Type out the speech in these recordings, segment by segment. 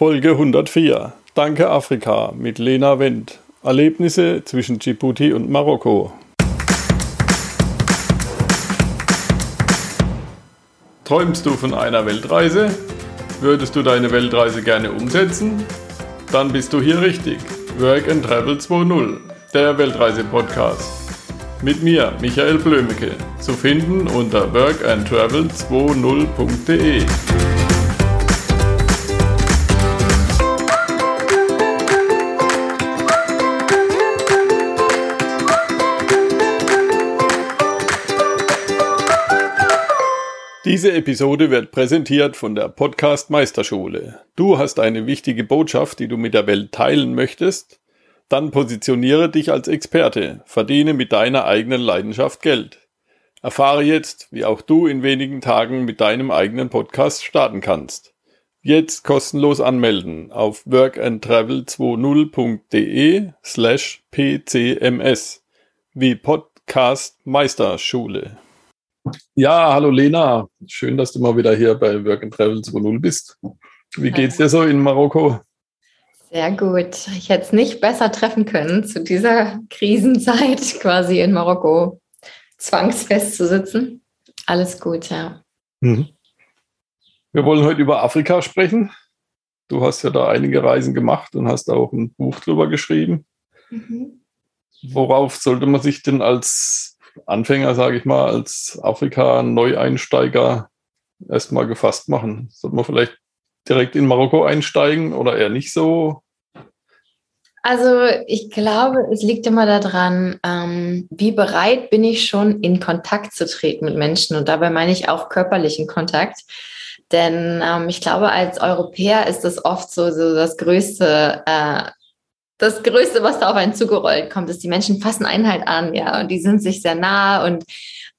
Folge 104. Danke Afrika mit Lena Wendt. Erlebnisse zwischen Djibouti und Marokko. Träumst du von einer Weltreise? Würdest du deine Weltreise gerne umsetzen? Dann bist du hier richtig. Work and Travel 2.0, der Weltreise-Podcast. Mit mir, Michael Blömecke, zu finden unter workandtravel20.de. Diese Episode wird präsentiert von der Podcast Meisterschule. Du hast eine wichtige Botschaft, die du mit der Welt teilen möchtest? Dann positioniere dich als Experte, verdiene mit deiner eigenen Leidenschaft Geld. Erfahre jetzt, wie auch du in wenigen Tagen mit deinem eigenen Podcast starten kannst. Jetzt kostenlos anmelden auf workandtravel20.de slash pcms wie Podcast Meisterschule. Ja, hallo Lena. Schön, dass du mal wieder hier bei Work and Travel 2.0 bist. Wie geht's dir so in Marokko? Sehr gut. Ich hätte es nicht besser treffen können, zu dieser Krisenzeit quasi in Marokko zwangsfest zu sitzen. Alles gut, ja. Mhm. Wir wollen heute über Afrika sprechen. Du hast ja da einige Reisen gemacht und hast auch ein Buch drüber geschrieben. Mhm. Worauf sollte man sich denn als Anfänger, sage ich mal, als Afrika-Neueinsteiger erstmal gefasst machen? Sollte man vielleicht direkt in Marokko einsteigen oder eher nicht so? Also ich glaube, es liegt immer daran, ähm, wie bereit bin ich schon in Kontakt zu treten mit Menschen. Und dabei meine ich auch körperlichen Kontakt. Denn ähm, ich glaube, als Europäer ist das oft so, so das größte äh, das Größte, was da auf einen zugerollt kommt, ist, die Menschen fassen einen halt an, ja, und die sind sich sehr nah und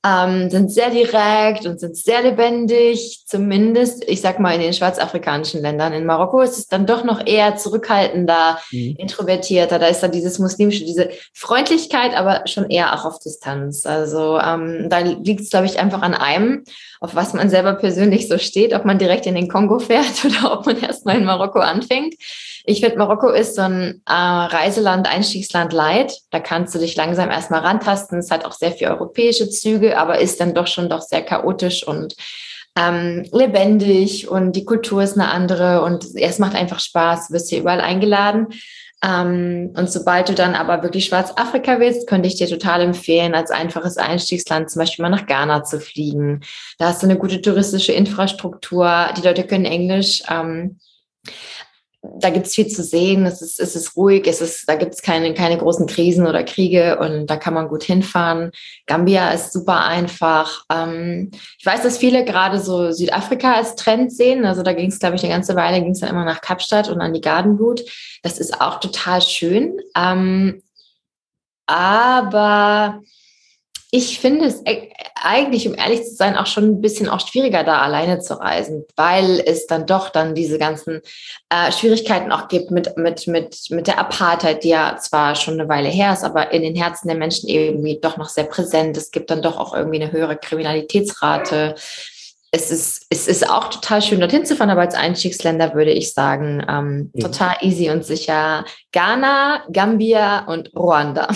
ähm, sind sehr direkt und sind sehr lebendig, zumindest, ich sag mal, in den schwarzafrikanischen Ländern. In Marokko ist es dann doch noch eher zurückhaltender, mhm. introvertierter. Da ist dann dieses muslimische, diese Freundlichkeit, aber schon eher auch auf Distanz. Also ähm, da liegt es, glaube ich, einfach an einem, auf was man selber persönlich so steht, ob man direkt in den Kongo fährt oder ob man erstmal in Marokko anfängt. Ich finde, Marokko ist so ein äh, Reiseland, Einstiegsland light. Da kannst du dich langsam erstmal rantasten. Es hat auch sehr viele europäische Züge, aber ist dann doch schon doch sehr chaotisch und ähm, lebendig und die Kultur ist eine andere und es macht einfach Spaß. Du wirst hier überall eingeladen. Ähm, und sobald du dann aber wirklich Schwarzafrika willst, könnte ich dir total empfehlen, als einfaches Einstiegsland zum Beispiel mal nach Ghana zu fliegen. Da hast du eine gute touristische Infrastruktur. Die Leute können Englisch. Ähm, da gibt es viel zu sehen, es ist, es ist ruhig, es ist, da gibt es keine, keine großen Krisen oder Kriege und da kann man gut hinfahren. Gambia ist super einfach. Ähm, ich weiß, dass viele gerade so Südafrika als Trend sehen. Also da ging es, glaube ich, eine ganze Weile, ging es dann immer nach Kapstadt und an die Gardenblut. Das ist auch total schön. Ähm, aber ich finde es e-, eigentlich, um ehrlich zu sein, auch schon ein bisschen auch schwieriger, da alleine zu reisen, weil es dann doch dann diese ganzen äh, Schwierigkeiten auch gibt mit, mit, mit, mit der Apartheid, die ja zwar schon eine Weile her ist, aber in den Herzen der Menschen irgendwie doch noch sehr präsent. Es gibt dann doch auch irgendwie eine höhere Kriminalitätsrate. Es ist, es ist auch total schön, dorthin zu fahren, aber als Einstiegsländer würde ich sagen, ähm, mhm. total easy und sicher Ghana, Gambia und Ruanda.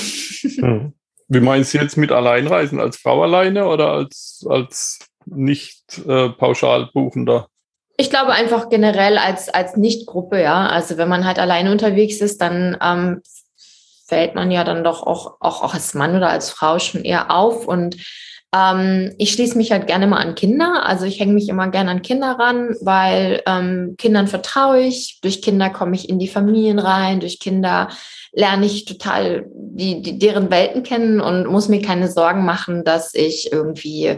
Mhm. Wie meinst du jetzt mit Alleinreisen? Als Frau alleine oder als, als nicht äh, pauschal buchender? Ich glaube einfach generell als, als Nicht-Gruppe, ja. Also wenn man halt alleine unterwegs ist, dann ähm, fällt man ja dann doch auch, auch, auch als Mann oder als Frau schon eher auf. Und ähm, ich schließe mich halt gerne mal an Kinder. Also ich hänge mich immer gerne an Kinder ran, weil ähm, Kindern vertraue ich. Durch Kinder komme ich in die Familien rein. Durch Kinder lerne ich total die, die, deren Welten kennen und muss mir keine Sorgen machen, dass ich irgendwie,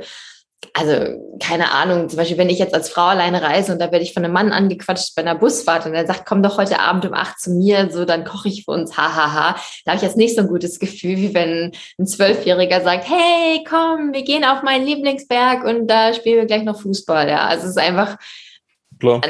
also keine Ahnung, zum Beispiel, wenn ich jetzt als Frau alleine reise und da werde ich von einem Mann angequatscht bei einer Busfahrt und er sagt, komm doch heute Abend um acht zu mir, so dann koche ich für uns, hahaha. Da habe ich jetzt nicht so ein gutes Gefühl, wie wenn ein Zwölfjähriger sagt, hey, komm, wir gehen auf meinen Lieblingsberg und da spielen wir gleich noch Fußball. Ja, also es ist einfach Klar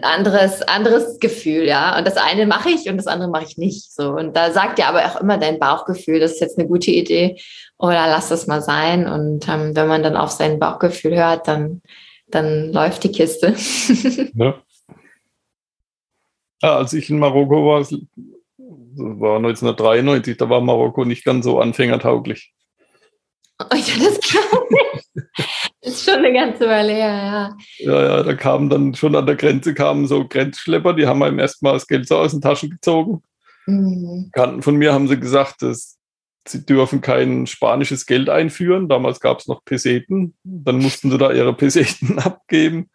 anderes, anderes Gefühl, ja. Und das eine mache ich und das andere mache ich nicht. So. Und da sagt ja aber auch immer dein Bauchgefühl, das ist jetzt eine gute Idee oder lass das mal sein. Und ähm, wenn man dann auf sein Bauchgefühl hört, dann, dann läuft die Kiste. ja. Ja, als ich in Marokko war, das war 1993, da war Marokko nicht ganz so anfängertauglich. Oh ja, das glaube ich. Das ist schon eine ganze Weile her, ja. Ja, ja, da kamen dann schon an der Grenze kamen so Grenzschlepper, die haben einem erstmal das Geld so aus den Taschen gezogen. Mhm. Kanten von mir haben sie gesagt, dass sie dürfen kein spanisches Geld einführen. Damals gab es noch Peseten. Dann mussten sie da ihre Peseten abgeben.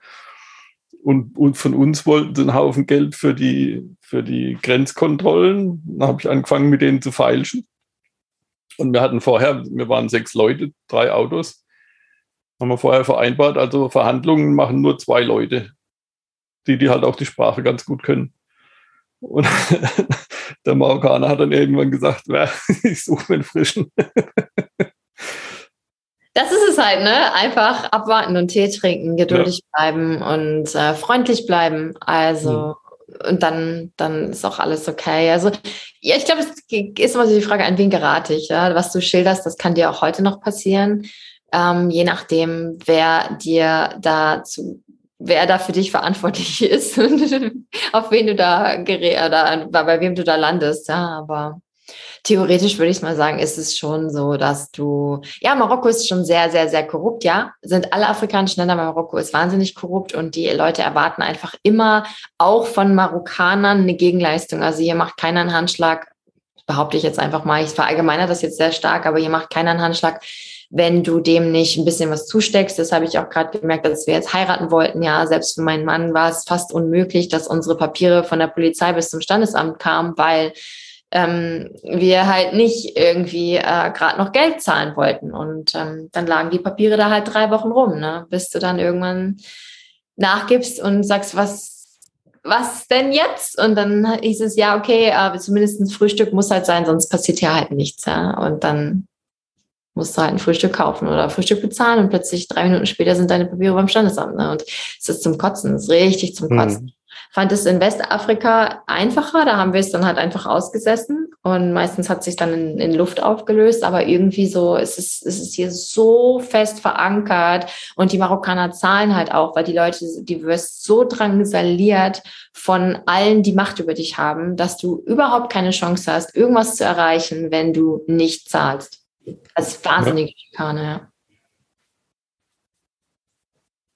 Und, und von uns wollten sie einen Haufen Geld für die, für die Grenzkontrollen. Dann habe ich angefangen, mit denen zu feilschen. Und wir hatten vorher, wir waren sechs Leute, drei Autos. Haben wir vorher vereinbart, also Verhandlungen machen nur zwei Leute, die, die halt auch die Sprache ganz gut können. Und der Marokkaner hat dann irgendwann gesagt, ich suche mir einen frischen. Das ist es halt, ne? Einfach abwarten und Tee trinken, geduldig ja. bleiben und äh, freundlich bleiben. Also, mhm. und dann, dann ist auch alles okay. Also, ja, ich glaube, es ist immer so die Frage, an wen gerate ich, ja? Was du schilderst, das kann dir auch heute noch passieren. Ähm, je nachdem, wer dir dazu wer da für dich verantwortlich ist und auf wen du da gerät oder bei wem du da landest. Ja, aber theoretisch würde ich mal sagen, ist es schon so, dass du, ja, Marokko ist schon sehr, sehr, sehr korrupt, ja. Sind alle afrikanischen Länder, Marokko ist wahnsinnig korrupt und die Leute erwarten einfach immer auch von Marokkanern eine Gegenleistung. Also hier macht keiner einen Handschlag, behaupte ich jetzt einfach mal. Ich verallgemeine das jetzt sehr stark, aber hier macht keiner einen Handschlag wenn du dem nicht ein bisschen was zusteckst. Das habe ich auch gerade gemerkt, als wir jetzt heiraten wollten. Ja, selbst für meinen Mann war es fast unmöglich, dass unsere Papiere von der Polizei bis zum Standesamt kamen, weil ähm, wir halt nicht irgendwie äh, gerade noch Geld zahlen wollten. Und ähm, dann lagen die Papiere da halt drei Wochen rum, ne? bis du dann irgendwann nachgibst und sagst, was was denn jetzt? Und dann hieß es, ja, okay, aber zumindest ein Frühstück muss halt sein, sonst passiert hier halt nichts. Ja? Und dann musst du halt ein Frühstück kaufen oder Frühstück bezahlen und plötzlich drei Minuten später sind deine Papiere beim Standesamt. Ne? Und es ist zum Kotzen, es ist richtig zum mhm. Kotzen. Mhm. Fand es in Westafrika einfacher, da haben wir es dann halt einfach ausgesessen und meistens hat sich dann in, in Luft aufgelöst, aber irgendwie so ist es, ist es hier so fest verankert und die Marokkaner zahlen halt auch, weil die Leute, die wirst so drangsaliert von allen, die Macht über dich haben, dass du überhaupt keine Chance hast, irgendwas zu erreichen, wenn du nicht zahlst. Das ist wahnsinnig ja. Schikane,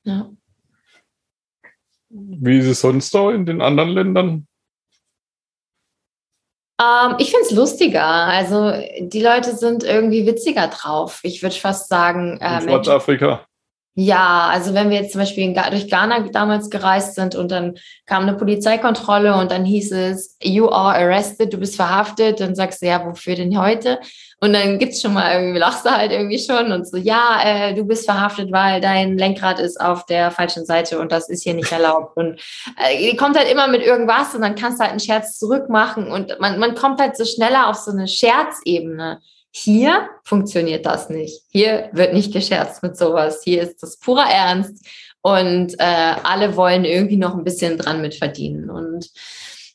ja. ja. Wie ist es sonst da in den anderen Ländern? Ähm, ich finde es lustiger. Also die Leute sind irgendwie witziger drauf. Ich würde fast sagen. Äh, in Schwarzafrika. Ja, also wenn wir jetzt zum Beispiel durch Ghana damals gereist sind und dann kam eine Polizeikontrolle und dann hieß es, you are arrested, du bist verhaftet, dann sagst du, ja, wofür denn heute? Und dann gibt's schon mal irgendwie, lachst du halt irgendwie schon und so, ja, äh, du bist verhaftet, weil dein Lenkrad ist auf der falschen Seite und das ist hier nicht erlaubt. Und äh, die kommt halt immer mit irgendwas und dann kannst du halt einen Scherz zurückmachen und man, man kommt halt so schneller auf so eine Scherzebene. Hier funktioniert das nicht. Hier wird nicht gescherzt mit sowas. Hier ist das purer Ernst und äh, alle wollen irgendwie noch ein bisschen dran mitverdienen. Und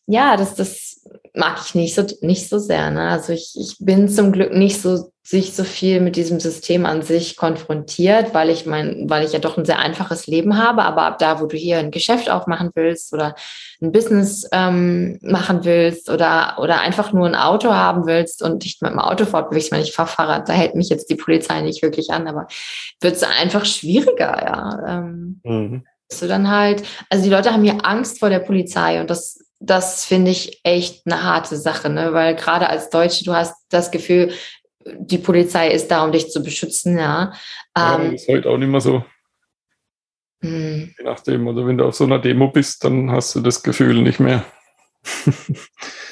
ja, das, das mag ich nicht so, nicht so sehr. Ne? Also ich, ich bin zum Glück nicht so sich so viel mit diesem System an sich konfrontiert, weil ich mein, weil ich ja doch ein sehr einfaches Leben habe. Aber ab da, wo du hier ein Geschäft aufmachen willst oder ein Business ähm, machen willst oder, oder einfach nur ein Auto haben willst und dich mit dem Auto fortbewegst, meine, ich fahre Fahrrad, da hält mich jetzt die Polizei nicht wirklich an, aber wird es einfach schwieriger, ja. Ähm, mhm. Du dann halt, also die Leute haben hier Angst vor der Polizei und das das finde ich echt eine harte Sache, ne? weil gerade als Deutsche, du hast das Gefühl, die Polizei ist da, um dich zu beschützen, ja. ja ähm, ist heute auch nicht mehr so. Hm. Je nachdem, oder wenn du auf so einer Demo bist, dann hast du das Gefühl nicht mehr.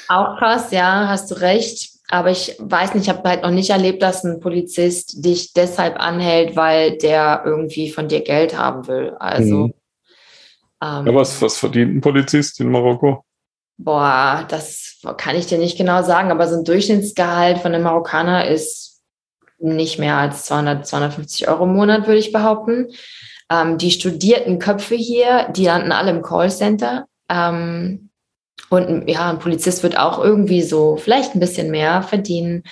auch krass, ja, hast du recht. Aber ich weiß nicht, ich habe halt noch nicht erlebt, dass ein Polizist dich deshalb anhält, weil der irgendwie von dir Geld haben will. Also. Mhm. Ähm, ja, was, was verdient ein Polizist in Marokko? Boah, das kann ich dir nicht genau sagen, aber so ein Durchschnittsgehalt von einem Marokkaner ist nicht mehr als 200, 250 Euro im Monat, würde ich behaupten. Ähm, die studierten Köpfe hier, die landen alle im Callcenter. Ähm, und ja, ein Polizist wird auch irgendwie so vielleicht ein bisschen mehr verdienen.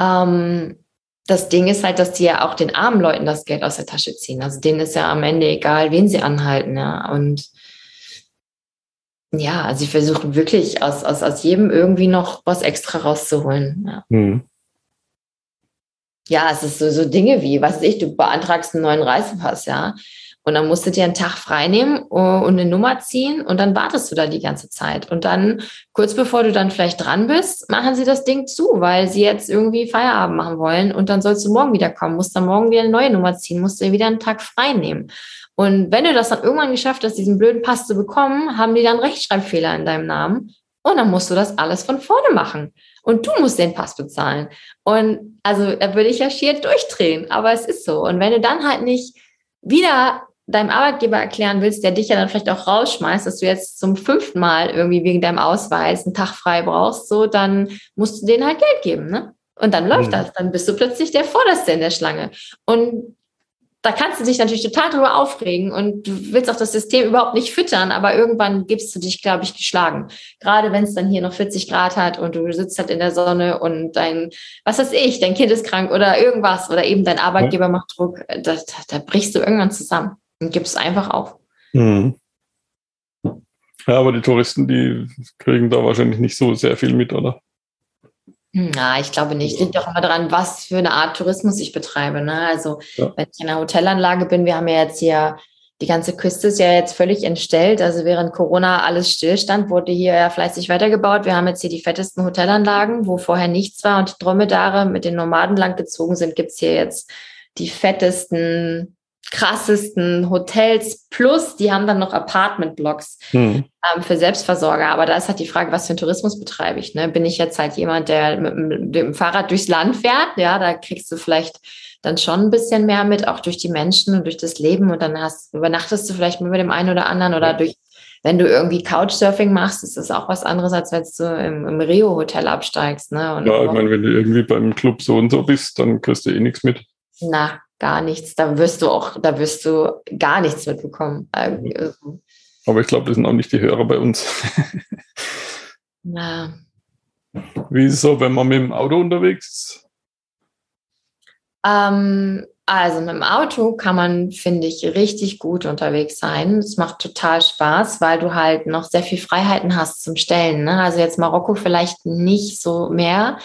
Ähm, das Ding ist halt, dass die ja auch den armen Leuten das Geld aus der Tasche ziehen. Also denen ist ja am Ende egal, wen sie anhalten. Ja. Und ja, also sie versuchen wirklich aus, aus, aus jedem irgendwie noch was extra rauszuholen. Ja. Mhm. Ja, es ist so, so Dinge wie, was weiß ich, du beantragst einen neuen Reisepass, ja. Und dann musst du dir einen Tag frei nehmen äh, und eine Nummer ziehen und dann wartest du da die ganze Zeit. Und dann, kurz bevor du dann vielleicht dran bist, machen sie das Ding zu, weil sie jetzt irgendwie Feierabend machen wollen und dann sollst du morgen wieder kommen, musst dann morgen wieder eine neue Nummer ziehen, musst dir wieder einen Tag frei nehmen. Und wenn du das dann irgendwann geschafft hast, diesen blöden Pass zu bekommen, haben die dann Rechtschreibfehler in deinem Namen und dann musst du das alles von vorne machen. Und du musst den Pass bezahlen. Und also da würde ich ja schier durchdrehen, aber es ist so. Und wenn du dann halt nicht wieder deinem Arbeitgeber erklären willst, der dich ja dann vielleicht auch rausschmeißt, dass du jetzt zum fünften Mal irgendwie wegen deinem Ausweis einen Tag frei brauchst, so, dann musst du denen halt Geld geben, ne? Und dann läuft mhm. das, dann bist du plötzlich der Vorderste in der Schlange. Und da kannst du dich natürlich total drüber aufregen und du willst auch das System überhaupt nicht füttern, aber irgendwann gibst du dich, glaube ich, geschlagen. Gerade wenn es dann hier noch 40 Grad hat und du sitzt halt in der Sonne und dein, was weiß ich, dein Kind ist krank oder irgendwas oder eben dein Arbeitgeber macht Druck, da, da, da brichst du irgendwann zusammen und gibst einfach auf. Mhm. Ja, aber die Touristen, die kriegen da wahrscheinlich nicht so sehr viel mit, oder? Na, ich glaube nicht. Liegt doch immer daran, was für eine Art Tourismus ich betreibe. Ne? Also, ja. wenn ich in einer Hotelanlage bin, wir haben ja jetzt hier, die ganze Küste ist ja jetzt völlig entstellt. Also, während Corona alles stillstand, wurde hier ja fleißig weitergebaut. Wir haben jetzt hier die fettesten Hotelanlagen, wo vorher nichts war und Dromedare mit den Nomaden langgezogen sind, gibt's hier jetzt die fettesten krassesten Hotels plus die haben dann noch Apartment-Blocks hm. ähm, für Selbstversorger. Aber da ist halt die Frage, was für einen Tourismus betreibe ich? Ne? Bin ich jetzt halt jemand, der mit, dem Fahrrad durchs Land fährt? Ja, da kriegst du vielleicht dann schon ein bisschen mehr mit, auch durch die Menschen und durch das Leben. Und dann hast, übernachtest du vielleicht mit dem einen oder anderen oder durch, wenn du irgendwie Couchsurfing machst, ist das auch was anderes, als wenn du im, im Rio-Hotel absteigst. Ne? Und ja, ich meine, wenn du irgendwie beim Club so und so bist, dann kriegst du eh nichts mit. Na, gar nichts. Da wirst du auch, da wirst du gar nichts mitbekommen. Also, Aber ich glaube, das sind auch nicht die Hörer bei uns. ja. Wie ist es so, wenn man mit dem Auto unterwegs ist? Ähm, also mit dem Auto kann man, finde ich, richtig gut unterwegs sein. Es macht total Spaß, weil du halt noch sehr viel Freiheiten hast zum Stellen. Ne? Also jetzt Marokko vielleicht nicht so mehr,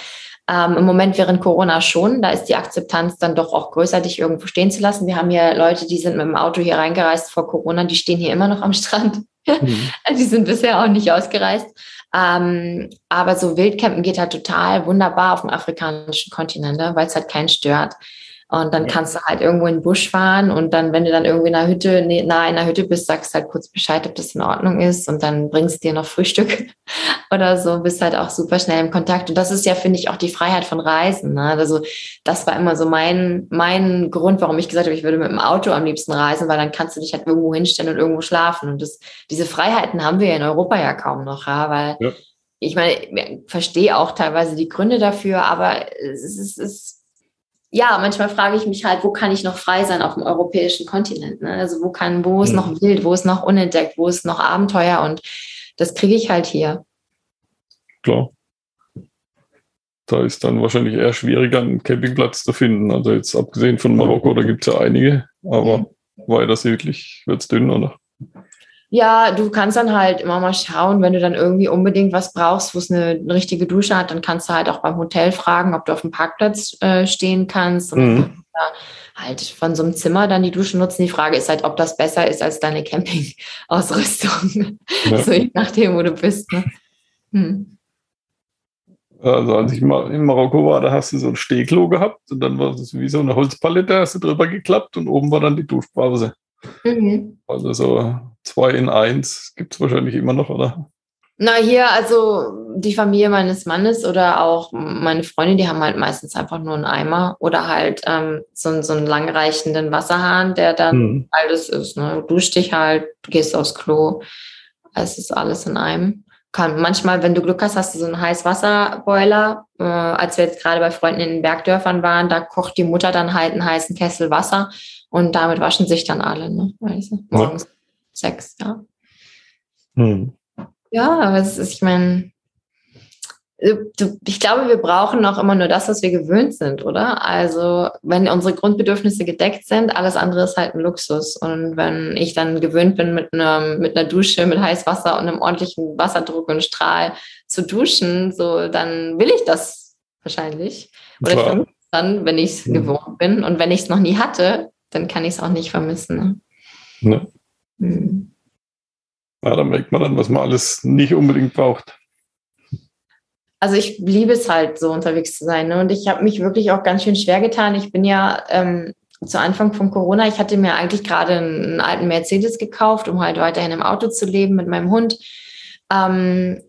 ähm, Im Moment während Corona schon, da ist die Akzeptanz dann doch auch größer, dich irgendwo stehen zu lassen. Wir haben hier Leute, die sind mit dem Auto hier reingereist vor Corona, die stehen hier immer noch am Strand. Mhm. die sind bisher auch nicht ausgereist. Ähm, aber so Wildcampen geht halt total wunderbar auf dem afrikanischen Kontinent, ne, weil es halt keinen stört. Und dann kannst du halt irgendwo in den Busch fahren und dann, wenn du dann irgendwie in einer Hütte, nahe in einer Hütte bist, sagst halt kurz Bescheid, ob das in Ordnung ist und dann bringst du dir noch Frühstück oder so, bist halt auch super schnell im Kontakt. Und das ist ja, finde ich, auch die Freiheit von Reisen. Ne? Also das war immer so mein, mein Grund, warum ich gesagt habe, ich würde mit dem Auto am liebsten reisen, weil dann kannst du dich halt irgendwo hinstellen und irgendwo schlafen. Und das, diese Freiheiten haben wir in Europa ja kaum noch, ja, weil ja. ich meine, ich verstehe auch teilweise die Gründe dafür, aber es ist, es ist ja, manchmal frage ich mich halt, wo kann ich noch frei sein auf dem europäischen Kontinent? Ne? Also wo kann, wo ist mhm. noch wild, wo ist noch unentdeckt, wo ist noch Abenteuer und das kriege ich halt hier. Klar. Da ist dann wahrscheinlich eher schwieriger, einen Campingplatz zu finden. Also jetzt abgesehen von Marokko, da gibt es ja einige, aber weiter südlich wird es dünn, oder? Ja, du kannst dann halt immer mal schauen, wenn du dann irgendwie unbedingt was brauchst, wo es eine, eine, richtige Dusche hat, dann kannst du halt auch beim Hotel fragen, ob du auf dem Parkplatz äh, stehen kannst und mhm. halt von so einem Zimmer dann die Dusche nutzen. Die Frage ist halt, ob das besser ist als deine Campingausrüstung. Ja. so je nachdem, wo du bist. Ne? Hm. Also als ich mal in Marokko war, da hast du so ein Stehklo gehabt und dann war es wie so eine Holzpalette, hast du drüber geklappt und oben war dann die Duschpause. Mhm. Also so zwei in eins gibt es wahrscheinlich immer noch, oder? Na, hier, also die Familie meines Mannes oder auch meine Freunde, die haben halt meistens einfach nur einen Eimer oder halt ähm, so, so einen langreichenden Wasserhahn, der dann hm. alles ist. Ne? Du duschst dich halt, du gehst aufs Klo, es ist alles in einem. Kann, manchmal, wenn du Glück hast, hast du so einen Heißwasserboiler. Äh, als wir jetzt gerade bei Freunden in den Bergdörfern waren, da kocht die Mutter dann halt einen heißen Kessel Wasser und damit waschen sich dann alle, ne? Du? Morgens. Ja sechs, ja. Hm. Ja, aber es ist, ich meine, ich glaube, wir brauchen auch immer nur das, was wir gewöhnt sind, oder? Also, wenn unsere Grundbedürfnisse gedeckt sind, alles andere ist halt ein Luxus. Und wenn ich dann gewöhnt bin, mit einer, mit einer Dusche, mit Heißwasser und einem ordentlichen Wasserdruck und Strahl zu duschen, so, dann will ich das wahrscheinlich. Oder Klar. ich vermisse dann, wenn ich es hm. gewohnt bin. Und wenn ich es noch nie hatte, dann kann ich es auch nicht vermissen. Ne? Hm. Ja, da merkt man dann, was man alles nicht unbedingt braucht also ich liebe es halt, so unterwegs zu sein. Ne? Und ich habe mich wirklich auch ganz schön schwer getan. Ich bin ja ähm, zu Anfang von Corona, ich hatte mir eigentlich gerade einen alten Mercedes gekauft, um halt weiterhin im Auto zu leben mit meinem Hund. Ähm,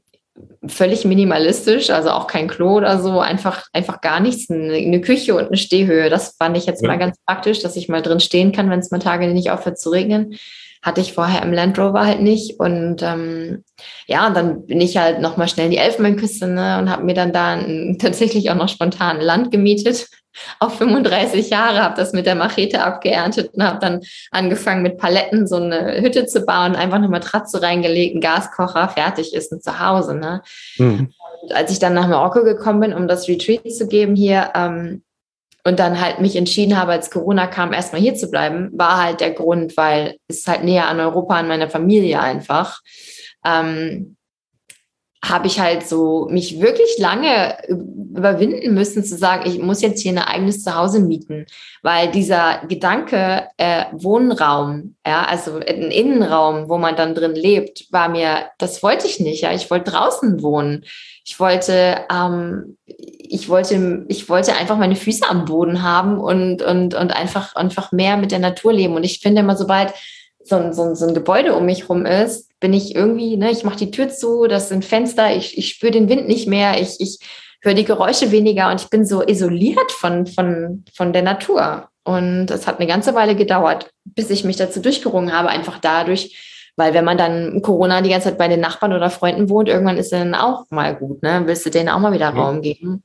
völlig minimalistisch, also auch kein Klo oder so, einfach, einfach gar nichts, eine, eine Küche und eine Stehhöhe. Das fand ich jetzt ja. mal ganz praktisch, dass ich mal drin stehen kann, wenn es mal Tage nicht aufhört zu regnen hatte ich vorher im Land Rover halt nicht. Und ähm, ja, dann bin ich halt nochmal schnell in die Elfenbeinküste ne, und habe mir dann da ein, tatsächlich auch noch spontan Land gemietet auf 35 Jahre, habe das mit der Machete abgeerntet und habe dann angefangen mit Paletten so eine Hütte zu bauen, einfach eine Matratze reingelegt, einen Gaskocher, fertig ist und zu Hause. Ne? Mhm. Und als ich dann nach Marokko gekommen bin, um das Retreat zu geben hier, ähm, und dann halt mich entschieden habe, als Corona kam, erstmal hier zu bleiben, war halt der Grund, weil es halt näher an Europa, an meiner Familie einfach. Ähm, habe ich halt so mich wirklich lange überwinden müssen zu sagen, ich muss jetzt hier ein eigenes Zuhause mieten, weil dieser Gedanke äh, Wohnraum, ja, also ein Innenraum, wo man dann drin lebt, war mir, das wollte ich nicht, ja, ich wollte draußen wohnen. Ich wollte, ähm, ich wollte, ich wollte einfach meine Füße am Boden haben und, und, und einfach, einfach mehr mit der Natur leben. Und ich finde immer, sobald so ein, so ein, so ein Gebäude um mich rum ist, bin ich irgendwie, ne, ich mache die Tür zu, das sind Fenster, ich, ich spüre den Wind nicht mehr, ich, ich höre die Geräusche weniger und ich bin so isoliert von, von, von der Natur. Und es hat eine ganze Weile gedauert, bis ich mich dazu durchgerungen habe, einfach dadurch, weil wenn man dann Corona die ganze Zeit bei den Nachbarn oder Freunden wohnt, irgendwann ist es dann auch mal gut, ne? Willst du denen auch mal wieder Raum geben?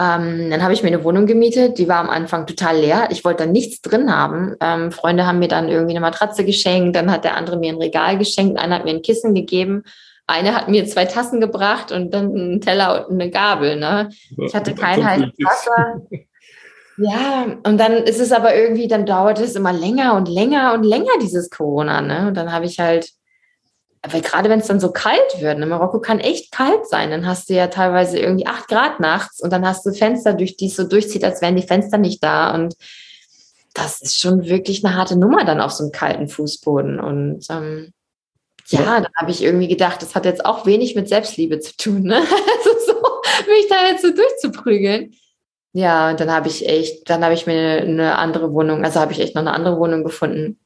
Ähm, dann habe ich mir eine Wohnung gemietet, die war am Anfang total leer. Ich wollte da nichts drin haben. Ähm, Freunde haben mir dann irgendwie eine Matratze geschenkt, dann hat der andere mir ein Regal geschenkt, einer hat mir ein Kissen gegeben, eine hat mir zwei Tassen gebracht und dann einen Teller und eine Gabel. Ne? Ich hatte kein heißes Wasser. Ja, und dann ist es aber irgendwie, dann dauert es immer länger und länger und länger, dieses Corona. Ne? Und dann habe ich halt, weil gerade wenn es dann so kalt wird, in ne, Marokko kann echt kalt sein, dann hast du ja teilweise irgendwie acht Grad nachts und dann hast du Fenster, durch die es so durchzieht, als wären die Fenster nicht da. Und das ist schon wirklich eine harte Nummer dann auf so einem kalten Fußboden. Und ähm, ja, ja, dann habe ich irgendwie gedacht, das hat jetzt auch wenig mit Selbstliebe zu tun, ne? Also so, mich da jetzt so durchzuprügeln. Ja, und dann habe ich echt, dann habe ich mir eine andere Wohnung, also habe ich echt noch eine andere Wohnung gefunden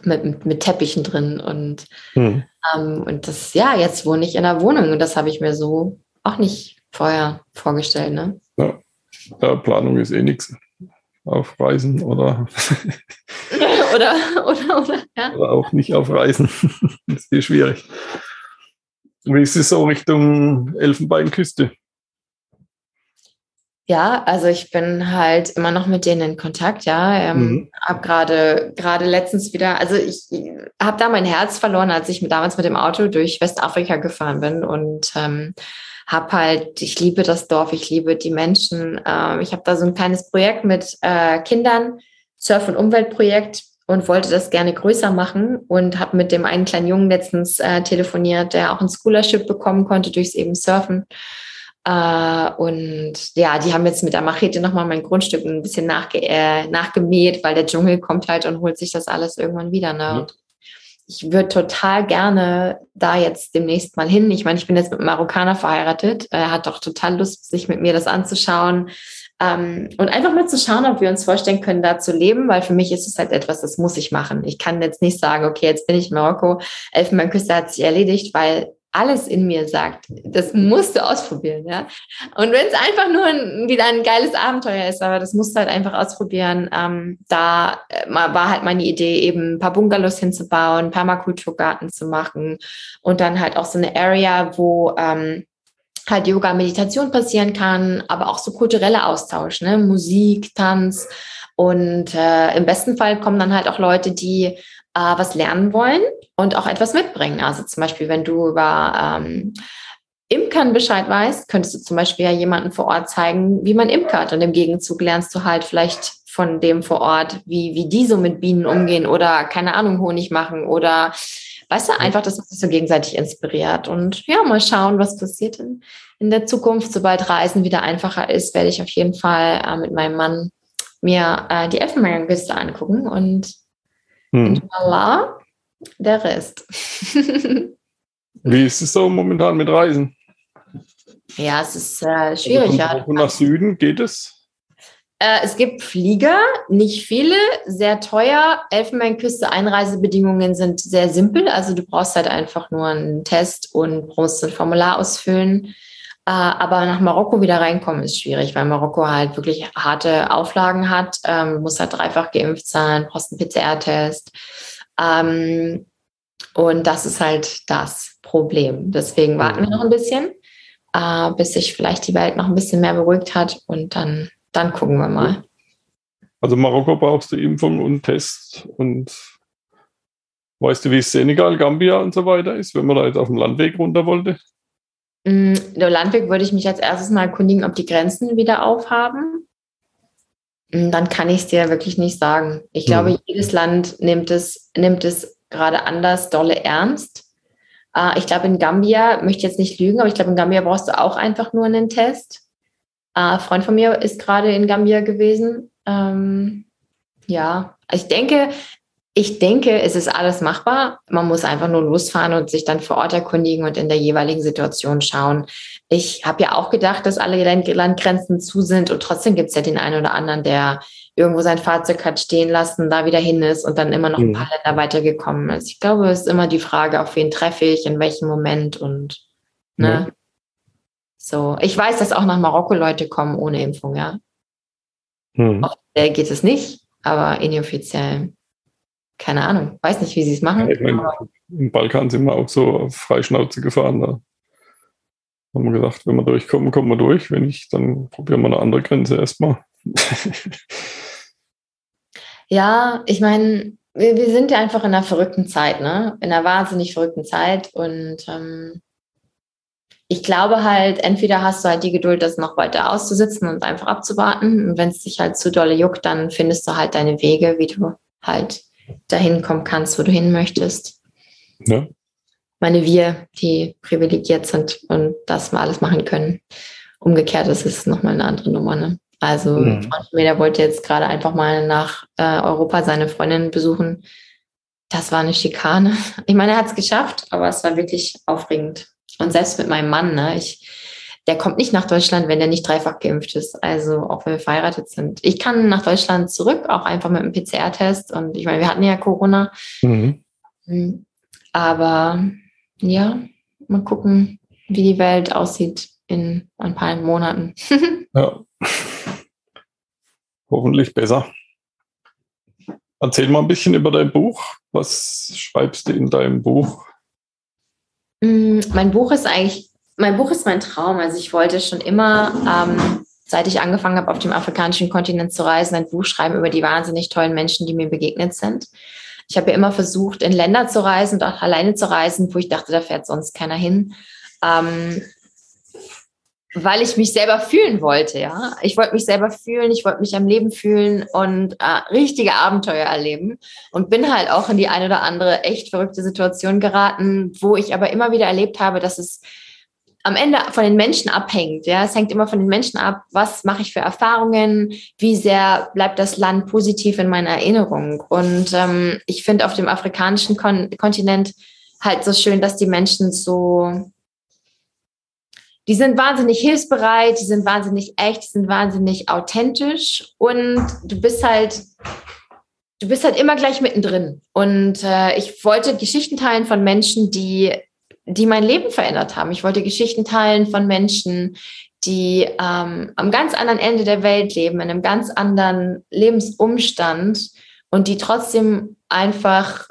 mit, mit, Teppichen drin und, hm. ähm, und das, ja, jetzt wohne ich in einer Wohnung und das habe ich mir so auch nicht vorher vorgestellt, ne? Ja, ja Planung ist eh nichts. Auf Reisen oder, oder, oder, oder, ja. oder auch nicht auf Reisen. das ist eh schwierig. Wie ist es so Richtung Elfenbeinküste? Ja, also ich bin halt immer noch mit denen in Kontakt, ja. Ähm, mhm. Habe gerade gerade letztens wieder, also ich habe da mein Herz verloren, als ich damals mit dem Auto durch Westafrika gefahren bin und ähm, habe halt, ich liebe das Dorf, ich liebe die Menschen. Ähm, ich habe da so ein kleines Projekt mit äh, Kindern, Surf- und Umweltprojekt und wollte das gerne größer machen und habe mit dem einen kleinen Jungen letztens äh, telefoniert, der auch ein Scholarship bekommen konnte durchs eben Surfen. Äh, und ja, die haben jetzt mit der Machete nochmal mein Grundstück ein bisschen nachge äh, nachgemäht, weil der Dschungel kommt halt und holt sich das alles irgendwann wieder. Ne? Mhm. Ich würde total gerne da jetzt demnächst mal hin. Ich meine, ich bin jetzt mit einem Marokkaner verheiratet. Er hat doch total Lust, sich mit mir das anzuschauen. Ähm, und einfach mal zu schauen, ob wir uns vorstellen können, da zu leben, weil für mich ist es halt etwas, das muss ich machen. Ich kann jetzt nicht sagen, okay, jetzt bin ich in Marokko, Elfenbeinküste hat sich erledigt, weil alles in mir sagt, das musst du ausprobieren, ja. Und wenn es einfach nur ein, wieder ein geiles Abenteuer ist, aber das musst du halt einfach ausprobieren. Ähm, da äh, war halt meine Idee, eben ein paar Bungalows hinzubauen, Permakulturgarten zu machen und dann halt auch so eine Area, wo ähm, halt Yoga, Meditation passieren kann, aber auch so kultureller Austausch, ne? Musik, Tanz. Und äh, im besten Fall kommen dann halt auch Leute, die äh, was lernen wollen und auch etwas mitbringen. Also zum Beispiel, wenn du über ähm, Imkern Bescheid weißt, könntest du zum Beispiel ja jemanden vor Ort zeigen, wie man imkert. Und im Gegenzug lernst du halt vielleicht von dem vor Ort, wie, wie die so mit Bienen umgehen oder keine Ahnung, Honig machen oder weißt du, einfach, dass man sich so gegenseitig inspiriert. Und ja, mal schauen, was passiert in, in der Zukunft. Sobald Reisen wieder einfacher ist, werde ich auf jeden Fall äh, mit meinem Mann mir äh, die Elfenbeinküste angucken und hm. inshallah der Rest. Wie ist es so momentan mit Reisen? Ja, es ist äh, schwierig. Also nach Süden geht es? Äh, es gibt Flieger, nicht viele, sehr teuer. Elfenbeinküste Einreisebedingungen sind sehr simpel. Also du brauchst halt einfach nur einen Test und brauchst ein Formular ausfüllen. Äh, aber nach Marokko wieder reinkommen ist schwierig, weil Marokko halt wirklich harte Auflagen hat. Ähm, muss halt dreifach geimpft sein, brauchst einen PCR-Test. Ähm, und das ist halt das Problem. Deswegen warten wir noch ein bisschen, äh, bis sich vielleicht die Welt noch ein bisschen mehr beruhigt hat und dann, dann gucken wir mal. Also Marokko brauchst du Impfung und Test und weißt du, wie Senegal, Gambia und so weiter ist, wenn man da jetzt auf dem Landweg runter wollte? Mm, der Landweg würde ich mich als erstes mal erkundigen, ob die Grenzen wieder aufhaben. Mm, dann kann ich es dir wirklich nicht sagen. Ich glaube, mhm. jedes Land nimmt es, nimmt es gerade anders dolle ernst. Äh, ich glaube, in Gambia, möchte jetzt nicht lügen, aber ich glaube, in Gambia brauchst du auch einfach nur einen Test. Äh, ein Freund von mir ist gerade in Gambia gewesen. Ähm, ja, ich denke, ich denke, es ist alles machbar. Man muss einfach nur losfahren und sich dann vor Ort erkundigen und in der jeweiligen Situation schauen. Ich habe ja auch gedacht, dass alle Landgrenzen zu sind und trotzdem gibt es ja den einen oder anderen, der irgendwo sein Fahrzeug hat stehen lassen, da wieder hin ist und dann immer noch ein paar Länder weitergekommen ist. Ich glaube, es ist immer die Frage, auf wen treffe ich, in welchem Moment und ne. Ja. So, ich weiß, dass auch nach Marokko Leute kommen ohne Impfung, ja. Mhm. Offiziell geht es nicht, aber inoffiziell, keine Ahnung, weiß nicht, wie sie es machen. Ja, meine, Im Balkan sind wir auch so Freischnauze gefahren. Da haben wir gesagt, wenn wir durchkommen, kommen wir durch. Wenn nicht, dann probieren wir eine andere Grenze erstmal. Ja, ich meine, wir, wir, sind ja einfach in einer verrückten Zeit, ne? In einer wahnsinnig verrückten Zeit. Und ähm, ich glaube halt, entweder hast du halt die Geduld, das noch weiter auszusitzen und einfach abzuwarten. Und wenn es dich halt zu dolle juckt, dann findest du halt deine Wege, wie du halt dahin kommen kannst, wo du hin möchtest. Ja. Ich meine, wir, die privilegiert sind und das mal alles machen können. Umgekehrt ist es nochmal eine andere Nummer, ne? Also mhm. Freund von mir, der wollte jetzt gerade einfach mal nach äh, Europa seine Freundin besuchen. Das war eine Schikane. Ich meine, er hat es geschafft, aber es war wirklich aufregend. Und selbst mit meinem Mann, ne, ich, der kommt nicht nach Deutschland, wenn er nicht dreifach geimpft ist. Also auch wenn wir verheiratet sind. Ich kann nach Deutschland zurück, auch einfach mit einem PCR-Test. Und ich meine, wir hatten ja Corona. Mhm. Hm. Aber ja, mal gucken, wie die Welt aussieht in ein paar Monaten. ja hoffentlich besser. Erzähl mal ein bisschen über dein Buch. Was schreibst du in deinem Buch? Mm, mein Buch ist eigentlich, mein Buch ist mein Traum. Also ich wollte schon immer, ähm, seit ich angefangen habe, auf dem afrikanischen Kontinent zu reisen, ein Buch schreiben über die wahnsinnig tollen Menschen, die mir begegnet sind. Ich habe ja immer versucht, in Länder zu reisen und auch alleine zu reisen, wo ich dachte, da fährt sonst keiner hin. Ähm, weil ich mich selber fühlen wollte, ja. Ich wollte mich selber fühlen, ich wollte mich am Leben fühlen und äh, richtige Abenteuer erleben und bin halt auch in die eine oder andere echt verrückte Situation geraten, wo ich aber immer wieder erlebt habe, dass es am Ende von den Menschen abhängt. Ja, es hängt immer von den Menschen ab. Was mache ich für Erfahrungen? Wie sehr bleibt das Land positiv in meiner Erinnerung? Und ähm, ich finde auf dem afrikanischen Kon Kontinent halt so schön, dass die Menschen so die sind wahnsinnig hilfsbereit, die sind wahnsinnig echt, die sind wahnsinnig authentisch und du bist halt, du bist halt immer gleich mittendrin. Und äh, ich wollte Geschichten teilen von Menschen, die, die mein Leben verändert haben. Ich wollte Geschichten teilen von Menschen, die ähm, am ganz anderen Ende der Welt leben, in einem ganz anderen Lebensumstand und die trotzdem einfach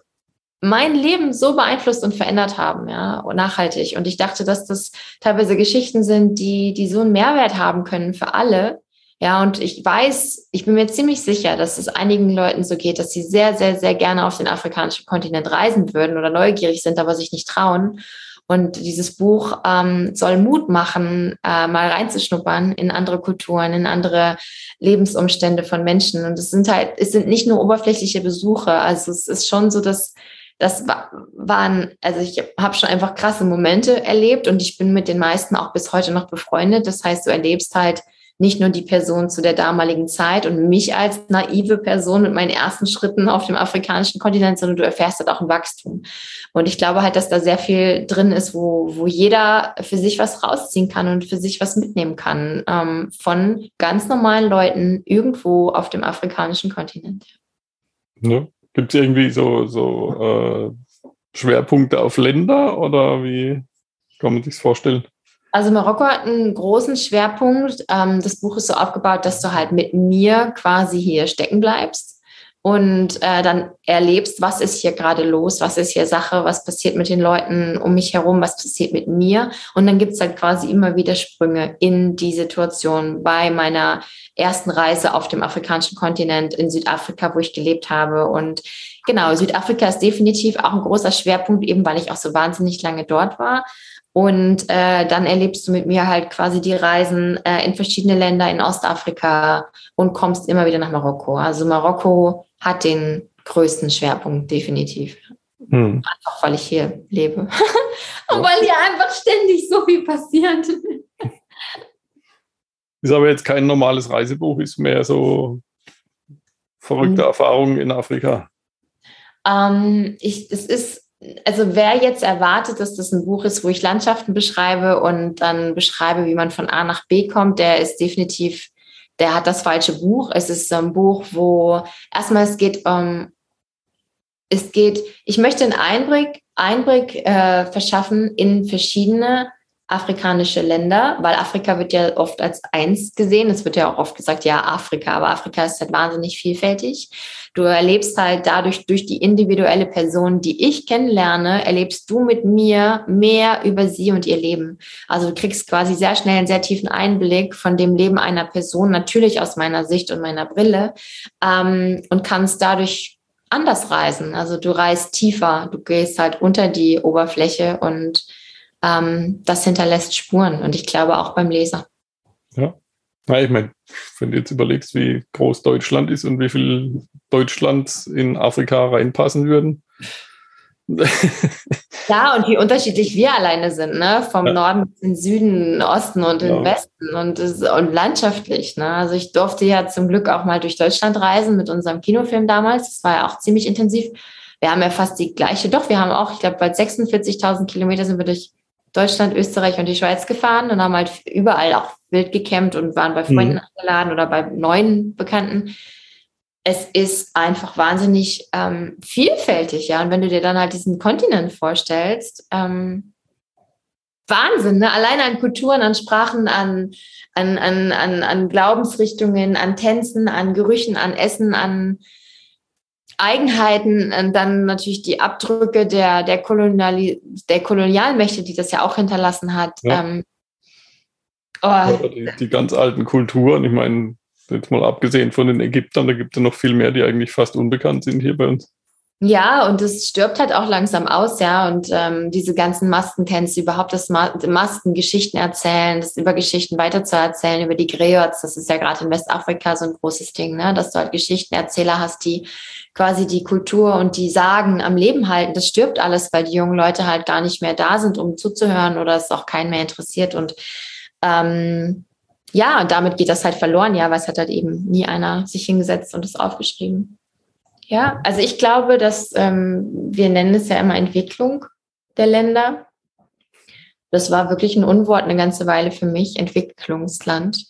mein Leben so beeinflusst und verändert haben, ja, und nachhaltig. Und ich dachte, dass das teilweise Geschichten sind, die, die so einen Mehrwert haben können für alle. Ja, und ich weiß, ich bin mir ziemlich sicher, dass es einigen Leuten so geht, dass sie sehr, sehr, sehr gerne auf den afrikanischen Kontinent reisen würden oder neugierig sind, aber sich nicht trauen. Und dieses Buch ähm, soll Mut machen, äh, mal reinzuschnuppern in andere Kulturen, in andere Lebensumstände von Menschen. Und es sind halt, es sind nicht nur oberflächliche Besuche. Also es ist schon so, dass das waren, also ich habe schon einfach krasse Momente erlebt und ich bin mit den meisten auch bis heute noch befreundet. Das heißt, du erlebst halt nicht nur die Person zu der damaligen Zeit und mich als naive Person mit meinen ersten Schritten auf dem afrikanischen Kontinent, sondern du erfährst halt auch ein Wachstum. Und ich glaube halt, dass da sehr viel drin ist, wo, wo jeder für sich was rausziehen kann und für sich was mitnehmen kann ähm, von ganz normalen Leuten irgendwo auf dem afrikanischen Kontinent. Ja. Gibt es irgendwie so, so äh, Schwerpunkte auf Länder oder wie kann man sich vorstellen? Also Marokko hat einen großen Schwerpunkt. Ähm, das Buch ist so aufgebaut, dass du halt mit mir quasi hier stecken bleibst und äh, dann erlebst, was ist hier gerade los, was ist hier Sache, was passiert mit den Leuten um mich herum, was passiert mit mir. Und dann gibt es halt quasi immer wieder Sprünge in die Situation bei meiner ersten Reise auf dem afrikanischen Kontinent in Südafrika, wo ich gelebt habe. Und genau, Südafrika ist definitiv auch ein großer Schwerpunkt, eben weil ich auch so wahnsinnig lange dort war. Und äh, dann erlebst du mit mir halt quasi die Reisen äh, in verschiedene Länder in Ostafrika und kommst immer wieder nach Marokko. Also Marokko hat den größten Schwerpunkt definitiv. Hm. Einfach weil ich hier lebe. und weil hier einfach ständig so viel passiert. ist aber jetzt kein normales Reisebuch, ist mehr so verrückte hm. Erfahrungen in Afrika. Ähm, ich, es ist also wer jetzt erwartet, dass das ein Buch ist, wo ich Landschaften beschreibe und dann beschreibe, wie man von A nach B kommt, der ist definitiv, der hat das falsche Buch. Es ist ein Buch, wo erstmal es geht um, es geht, ich möchte einen Einblick, Einblick äh, verschaffen in verschiedene afrikanische Länder, weil Afrika wird ja oft als eins gesehen. Es wird ja auch oft gesagt, ja, Afrika, aber Afrika ist halt wahnsinnig vielfältig. Du erlebst halt dadurch, durch die individuelle Person, die ich kennenlerne, erlebst du mit mir mehr über sie und ihr Leben. Also du kriegst quasi sehr schnell einen sehr tiefen Einblick von dem Leben einer Person, natürlich aus meiner Sicht und meiner Brille, ähm, und kannst dadurch anders reisen. Also du reist tiefer, du gehst halt unter die Oberfläche und ähm, das hinterlässt Spuren und ich glaube auch beim Leser. Ja, na, ich meine, wenn du jetzt überlegst, wie groß Deutschland ist und wie viel Deutschland in Afrika reinpassen würden. ja, und wie unterschiedlich wir alleine sind, ne? Vom ja. Norden bis in Süden, Osten und ja. in Westen und, und landschaftlich. Ne? Also ich durfte ja zum Glück auch mal durch Deutschland reisen mit unserem Kinofilm damals. Das war ja auch ziemlich intensiv. Wir haben ja fast die gleiche, doch, wir haben auch, ich glaube, bei 46.000 Kilometer sind wir durch Deutschland, Österreich und die Schweiz gefahren und haben halt überall auch wild gecampt und waren bei Freunden mhm. eingeladen oder bei neuen Bekannten. Es ist einfach wahnsinnig ähm, vielfältig, ja. Und wenn du dir dann halt diesen Kontinent vorstellst, ähm, Wahnsinn, ne? Alleine an Kulturen, an Sprachen, an, an, an, an, an Glaubensrichtungen, an Tänzen, an Gerüchen, an Essen, an Eigenheiten, und dann natürlich die Abdrücke der, der, Koloniali der Kolonialmächte, die das ja auch hinterlassen hat. Ja. Ähm, oh. die, die, ganz alten Kulturen, ich meine, jetzt mal abgesehen von den Ägyptern, da gibt es noch viel mehr, die eigentlich fast unbekannt sind hier bei uns. Ja, und es stirbt halt auch langsam aus, ja. Und ähm, diese ganzen Maskentänze, überhaupt das Ma Maskengeschichten erzählen, das über Geschichten weiterzuerzählen, über die Griots, das ist ja gerade in Westafrika so ein großes Ding, ne? dass du halt Geschichtenerzähler hast, die quasi die Kultur und die Sagen am Leben halten. Das stirbt alles, weil die jungen Leute halt gar nicht mehr da sind, um zuzuhören oder es auch keinen mehr interessiert. Und ähm, ja, und damit geht das halt verloren, ja, weil es hat halt eben nie einer sich hingesetzt und es aufgeschrieben. Ja, also ich glaube, dass ähm, wir nennen es ja immer Entwicklung der Länder. Das war wirklich ein Unwort eine ganze Weile für mich, Entwicklungsland,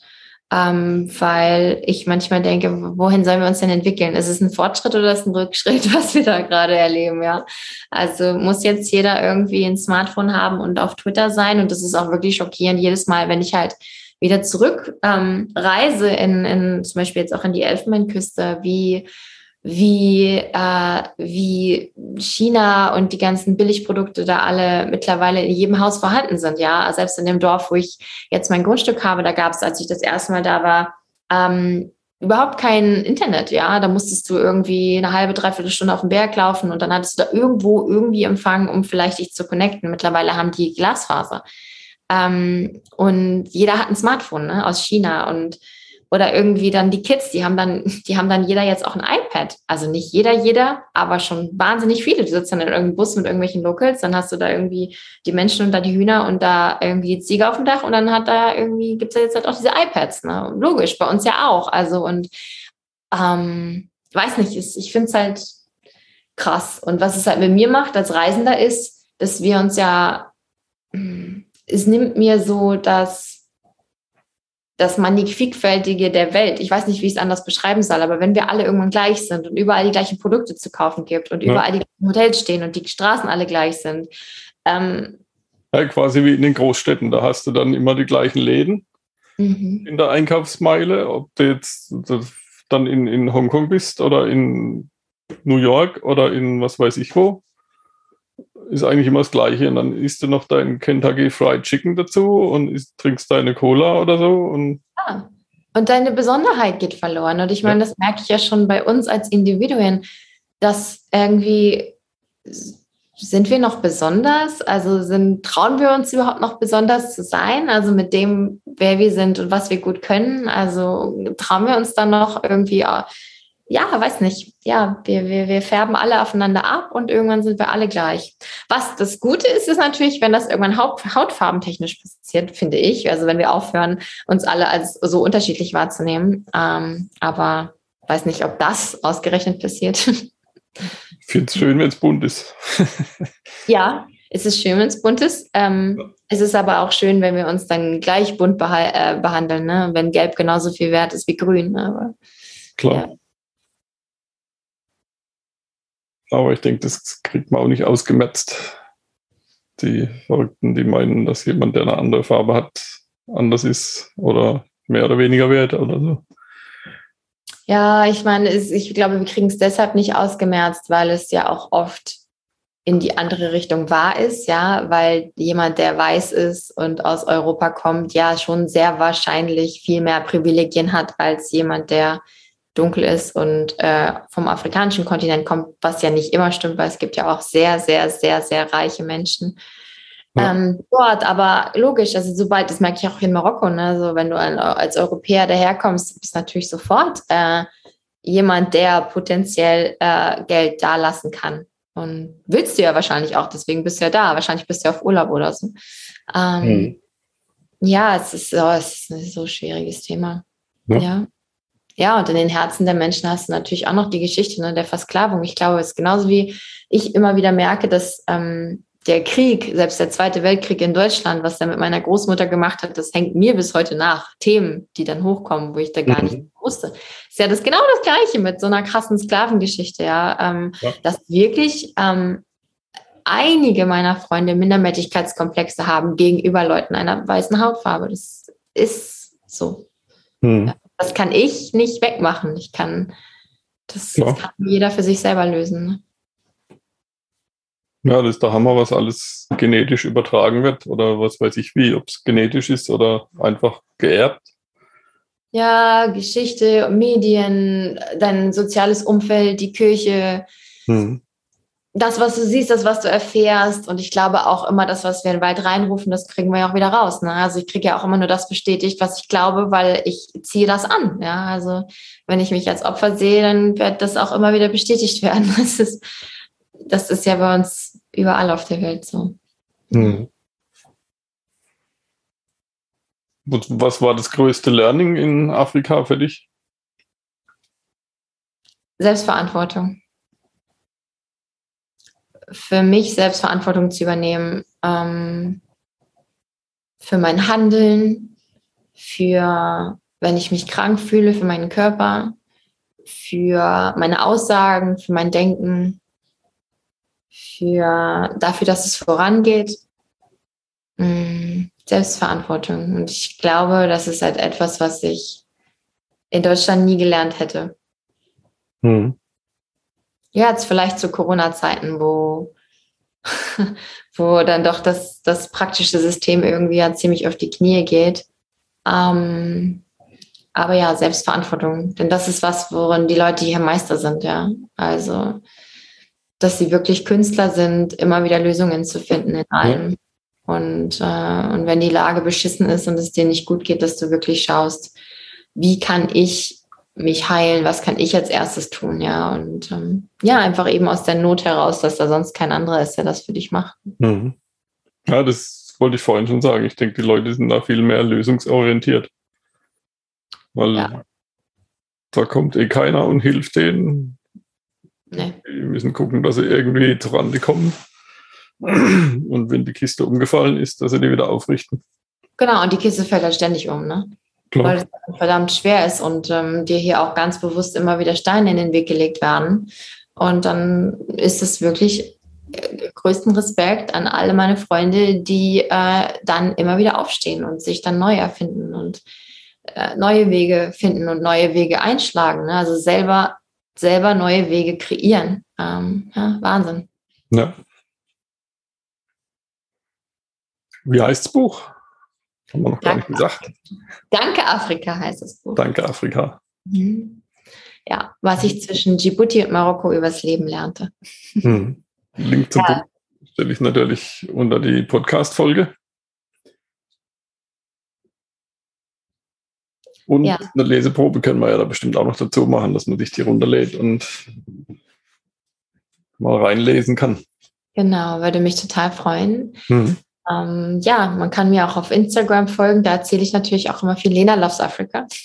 ähm, weil ich manchmal denke, wohin sollen wir uns denn entwickeln? Ist es ein Fortschritt oder ist es ein Rückschritt, was wir da gerade erleben? Ja, also muss jetzt jeder irgendwie ein Smartphone haben und auf Twitter sein und das ist auch wirklich schockierend jedes Mal, wenn ich halt wieder zurück ähm, reise in, in zum Beispiel jetzt auch in die Elfenbeinküste, wie wie, äh, wie China und die ganzen Billigprodukte da alle mittlerweile in jedem Haus vorhanden sind. Ja, selbst in dem Dorf, wo ich jetzt mein Grundstück habe, da gab es, als ich das erste Mal da war, ähm, überhaupt kein Internet, ja. Da musstest du irgendwie eine halbe, dreiviertel Stunde auf den Berg laufen und dann hattest du da irgendwo irgendwie Empfang, um vielleicht dich zu connecten. Mittlerweile haben die Glasfaser. Ähm, und jeder hat ein Smartphone ne, aus China und oder irgendwie dann die Kids, die haben dann, die haben dann jeder jetzt auch ein iPad. Also nicht jeder, jeder, aber schon wahnsinnig viele. Du sitzt dann in irgendeinem Bus mit irgendwelchen Locals, dann hast du da irgendwie die Menschen und da die Hühner und da irgendwie die Ziege auf dem Dach und dann hat da irgendwie, gibt es ja jetzt halt auch diese iPads, ne? Logisch, bei uns ja auch. Also und ähm, weiß nicht, ich finde es halt krass. Und was es halt mit mir macht als Reisender ist, dass wir uns ja, es nimmt mir so das das Mannigfaltige der Welt. Ich weiß nicht, wie ich es anders beschreiben soll, aber wenn wir alle irgendwann gleich sind und überall die gleichen Produkte zu kaufen gibt und ja. überall die gleichen Hotels stehen und die Straßen alle gleich sind. Ähm, ja, quasi wie in den Großstädten, da hast du dann immer die gleichen Läden mhm. in der Einkaufsmeile, ob du jetzt dann in, in Hongkong bist oder in New York oder in was weiß ich wo ist eigentlich immer das Gleiche. Und dann isst du noch dein Kentucky Fried Chicken dazu und isst, trinkst deine Cola oder so. Und, ja. und deine Besonderheit geht verloren. Und ich meine, ja. das merke ich ja schon bei uns als Individuen, dass irgendwie sind wir noch besonders? Also sind, trauen wir uns überhaupt noch besonders zu sein? Also mit dem, wer wir sind und was wir gut können? Also trauen wir uns dann noch irgendwie ja, weiß nicht. Ja, wir, wir, wir färben alle aufeinander ab und irgendwann sind wir alle gleich. Was das Gute ist, ist natürlich, wenn das irgendwann haut, hautfarbentechnisch passiert, finde ich. Also wenn wir aufhören, uns alle als so unterschiedlich wahrzunehmen. Ähm, aber weiß nicht, ob das ausgerechnet passiert. Ich finde es schön, wenn es bunt ist. ja, es ist schön, wenn es bunt ist. Ähm, ja. Es ist aber auch schön, wenn wir uns dann gleich bunt beha äh, behandeln, ne? wenn Gelb genauso viel wert ist wie Grün. Ne? Aber, Klar. Ja. Aber ich denke, das kriegt man auch nicht ausgemerzt. Die Verrückten, die meinen, dass jemand, der eine andere Farbe hat, anders ist oder mehr oder weniger wert oder so. Ja, ich meine, ich glaube, wir kriegen es deshalb nicht ausgemerzt, weil es ja auch oft in die andere Richtung wahr ist, ja, weil jemand, der weiß ist und aus Europa kommt, ja schon sehr wahrscheinlich viel mehr Privilegien hat als jemand, der dunkel ist und äh, vom afrikanischen Kontinent kommt, was ja nicht immer stimmt, weil es gibt ja auch sehr, sehr, sehr, sehr reiche Menschen ja. ähm, dort. Aber logisch, also sobald, das merke ich auch in Marokko, ne? also wenn du als Europäer daherkommst, bist du natürlich sofort äh, jemand, der potenziell äh, Geld dalassen kann. Und willst du ja wahrscheinlich auch, deswegen bist du ja da. Wahrscheinlich bist du ja auf Urlaub oder so. Ähm, hm. Ja, es ist, oh, es ist ein so schwieriges Thema. ja. ja. Ja, und in den Herzen der Menschen hast du natürlich auch noch die Geschichte ne, der Versklavung. Ich glaube, es ist genauso wie ich immer wieder merke, dass ähm, der Krieg, selbst der Zweite Weltkrieg in Deutschland, was er mit meiner Großmutter gemacht hat, das hängt mir bis heute nach. Themen, die dann hochkommen, wo ich da gar mhm. nicht wusste. Ist ja das genau das Gleiche mit so einer krassen Sklavengeschichte, ja. Ähm, ja. Dass wirklich ähm, einige meiner Freunde Minderwertigkeitskomplexe haben gegenüber Leuten einer weißen Hautfarbe. Das ist so. Mhm. Ja das kann ich nicht wegmachen. Ich kann, das, das kann jeder für sich selber lösen. Ja, das ist der Hammer, was alles genetisch übertragen wird oder was weiß ich wie, ob es genetisch ist oder einfach geerbt. Ja, Geschichte, Medien, dein soziales Umfeld, die Kirche, hm das, was du siehst, das, was du erfährst. Und ich glaube auch immer, das, was wir in den Wald reinrufen, das kriegen wir ja auch wieder raus. Ne? Also ich kriege ja auch immer nur das bestätigt, was ich glaube, weil ich ziehe das an. Ja, also wenn ich mich als Opfer sehe, dann wird das auch immer wieder bestätigt werden. Das ist, das ist ja bei uns überall auf der Welt so. Hm. Was war das größte Learning in Afrika für dich? Selbstverantwortung für mich Selbstverantwortung zu übernehmen, ähm, für mein Handeln, für wenn ich mich krank fühle, für meinen Körper, für meine Aussagen, für mein Denken, für dafür, dass es vorangeht. Mm, Selbstverantwortung. Und ich glaube, das ist halt etwas, was ich in Deutschland nie gelernt hätte. Hm ja, jetzt vielleicht zu Corona-Zeiten, wo, wo dann doch das, das praktische System irgendwie ja ziemlich auf die Knie geht. Ähm, aber ja, Selbstverantwortung. Denn das ist was, worin die Leute hier Meister sind, ja. Also, dass sie wirklich Künstler sind, immer wieder Lösungen zu finden in allem. Und, äh, und wenn die Lage beschissen ist und es dir nicht gut geht, dass du wirklich schaust, wie kann ich mich heilen, was kann ich als erstes tun, ja. Und ähm, ja, einfach eben aus der Not heraus, dass da sonst kein anderer ist, der das für dich macht. Mhm. Ja, das wollte ich vorhin schon sagen. Ich denke, die Leute sind da viel mehr lösungsorientiert. Weil ja. da kommt eh keiner und hilft denen. Nee. Die müssen gucken, dass sie irgendwie zurande kommen. Und wenn die Kiste umgefallen ist, dass sie die wieder aufrichten. Genau, und die Kiste fällt halt ständig um, ne? Klar. Weil es verdammt schwer ist und ähm, dir hier auch ganz bewusst immer wieder Steine in den Weg gelegt werden. Und dann ist es wirklich äh, größten Respekt an alle meine Freunde, die äh, dann immer wieder aufstehen und sich dann neu erfinden und äh, neue Wege finden und neue Wege einschlagen. Ne? Also selber, selber neue Wege kreieren. Ähm, ja, Wahnsinn. Ja. Wie heißt das Buch? Haben wir noch gar nicht gesagt. Danke Afrika heißt das Buch. Danke Afrika. Mhm. Ja, was ich zwischen Djibouti und Marokko übers Leben lernte. Mhm. Link zum ja. Buch stelle ich natürlich unter die Podcast-Folge. Und ja. eine Leseprobe können wir ja da bestimmt auch noch dazu machen, dass man sich die runterlädt und mal reinlesen kann. Genau, würde mich total freuen. Mhm. Ähm, ja, man kann mir auch auf Instagram folgen. Da erzähle ich natürlich auch immer viel. Lena Loves Africa.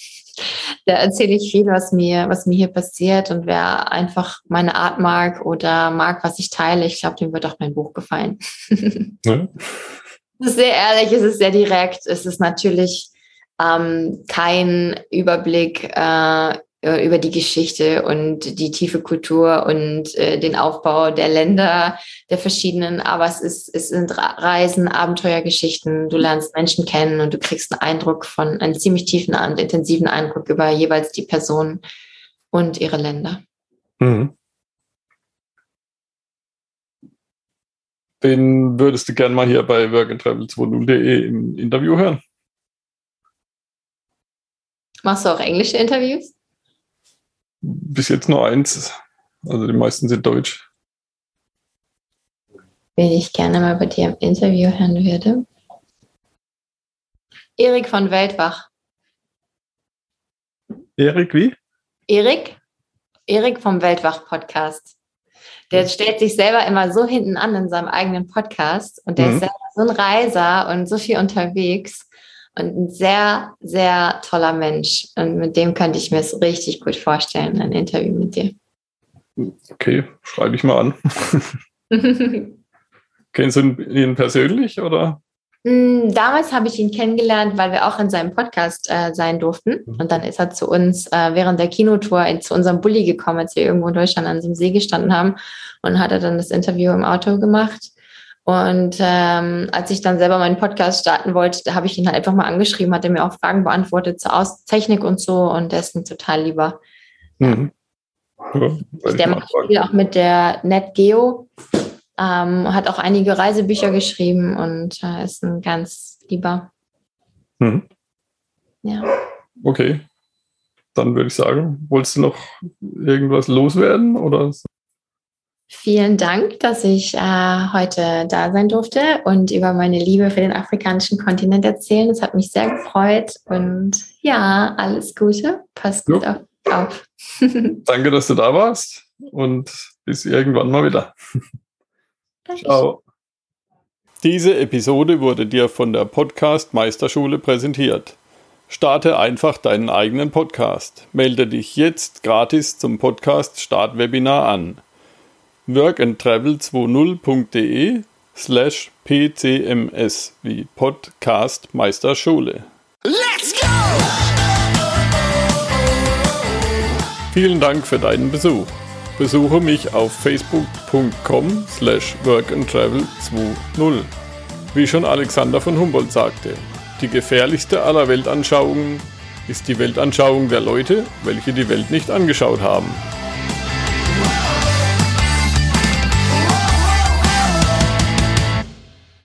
Da erzähle ich viel, was mir, was mir hier passiert. Und wer einfach meine Art mag oder mag, was ich teile, ich glaube, dem wird auch mein Buch gefallen. Ja. Es ist sehr ehrlich, es ist sehr direkt. Es ist natürlich ähm, kein Überblick äh, über die Geschichte und die tiefe Kultur und äh, den Aufbau der Länder, der verschiedenen. Aber es, ist, es sind Reisen, Abenteuergeschichten. Du lernst Menschen kennen und du kriegst einen Eindruck von, einen ziemlich tiefen und intensiven Eindruck über jeweils die Person und ihre Länder. Mhm. Den würdest du gerne mal hier bei workandtravel20.de im Interview hören? Machst du auch englische Interviews? Bis jetzt nur eins. Also die meisten sind deutsch. Wen ich gerne mal bei dir im Interview hören würde. Erik von Weltwach. Erik wie? Erik. Erik vom Weltwach-Podcast. Der stellt sich selber immer so hinten an in seinem eigenen Podcast und der mhm. ist selber so ein Reiser und so viel unterwegs und ein sehr, sehr toller Mensch. Und mit dem könnte ich mir es richtig gut vorstellen, ein Interview mit dir. Okay, schreibe ich mal an. Kennst du ihn persönlich oder? Mm, damals habe ich ihn kennengelernt, weil wir auch in seinem Podcast äh, sein durften. Mhm. Und dann ist er zu uns äh, während der Kinotour in, zu unserem Bulli gekommen, als wir irgendwo in Deutschland an diesem See gestanden haben. Und hat er dann das Interview im Auto gemacht. Und ähm, als ich dann selber meinen Podcast starten wollte, da habe ich ihn halt einfach mal angeschrieben, hat er mir auch Fragen beantwortet zur Aus Technik und so und der ist ein total lieber. Mhm. Ja, der macht viel auch mit der NetGeo, ähm, hat auch einige Reisebücher geschrieben und äh, ist ein ganz lieber. Mhm. Ja. Okay. Dann würde ich sagen, wolltest du noch irgendwas loswerden oder? Vielen Dank, dass ich äh, heute da sein durfte und über meine Liebe für den afrikanischen Kontinent erzählen. Das hat mich sehr gefreut und ja, alles Gute. Passt gut auf. auf. Danke, dass du da warst und bis irgendwann mal wieder. Danke. Ciao. Diese Episode wurde dir von der Podcast Meisterschule präsentiert. Starte einfach deinen eigenen Podcast. Melde dich jetzt gratis zum Podcast Startwebinar an workandtravel20.de slash pcms wie Podcast Meisterschule. Let's go! Vielen Dank für deinen Besuch. Besuche mich auf facebook.com slash workandtravel20. Wie schon Alexander von Humboldt sagte, die gefährlichste aller Weltanschauungen ist die Weltanschauung der Leute, welche die Welt nicht angeschaut haben.